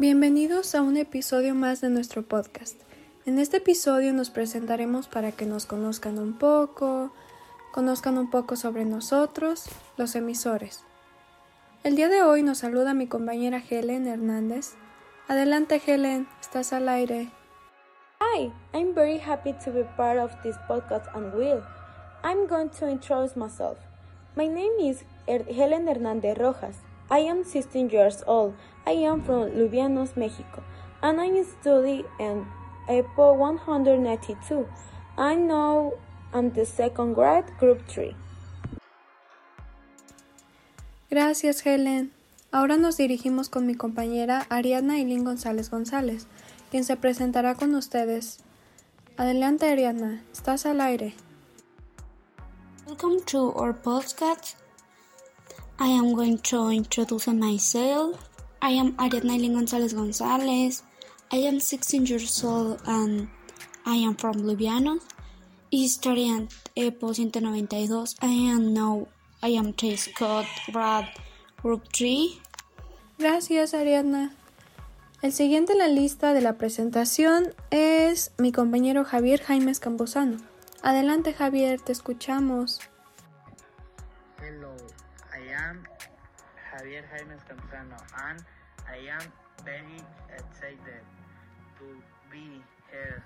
Bienvenidos a un episodio más de nuestro podcast. En este episodio nos presentaremos para que nos conozcan un poco, conozcan un poco sobre nosotros, los emisores. El día de hoy nos saluda mi compañera Helen Hernández. Adelante Helen, estás al aire. Hi, I'm very happy to be part of this podcast and will. I'm going to introduce myself. My name is er Helen Hernandez Rojas. I am 16 years old. I am from Lubianos, Mexico, and I study in EPO 192. I know I'm the second grade, group 3. Gracias, Helen. Ahora nos dirigimos con mi compañera Ariadna Eileen González González, quien se presentará con ustedes. Adelante, Ariadna, estás al aire. Welcome to our podcast. I am going to introduce myself. I am Ariadna Eileen González González. I am 16 years old and I am from Lubianos. History and EPO 192. I am now I am T. Scott Brad Group 3. Gracias, Ariadna. El siguiente en la lista de la presentación es mi compañero Javier Jaimes Camposano. Adelante, Javier, te escuchamos. I am Javier Jaimes Camposano and I am very excited to be here.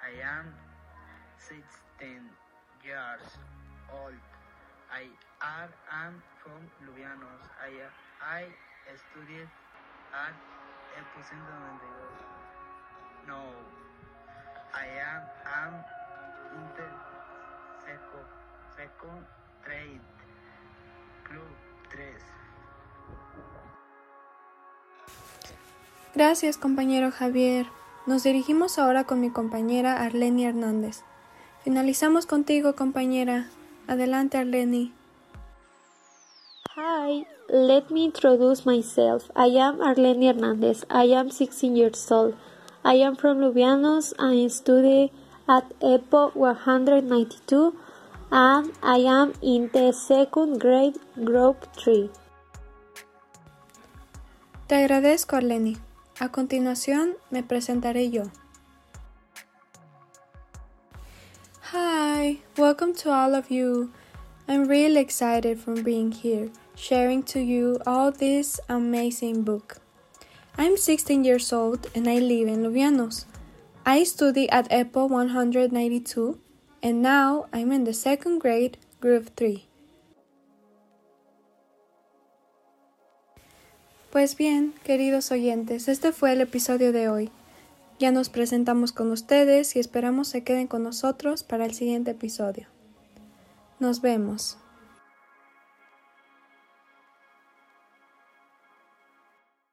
I am 16 years old. I am from Lubianos. I, I studied at EPO 192. No, I am, am inter seco, second trade club 3. Gracias, compañero Javier. Nos dirigimos ahora con mi compañera Arleni Hernández. Finalizamos contigo, compañera. Adelante, Arleni. Hi, let me introduce myself. I am Arlene Hernandez. I am 16 years old. I am from Lubianos. I study at EPO 192 and I am in the second grade group 3. Te agradezco, Arleni. A continuación me presentaré yo. Hi, welcome to all of you. I'm really excited from being here, sharing to you all this amazing book. I'm 16 years old and I live in Lubianos. I study at EPO 192 and now I'm in the second grade, group 3. Pues bien, queridos oyentes, este fue el episodio de hoy. Ya nos presentamos con ustedes y esperamos se queden con nosotros para el siguiente episodio. Nos vemos.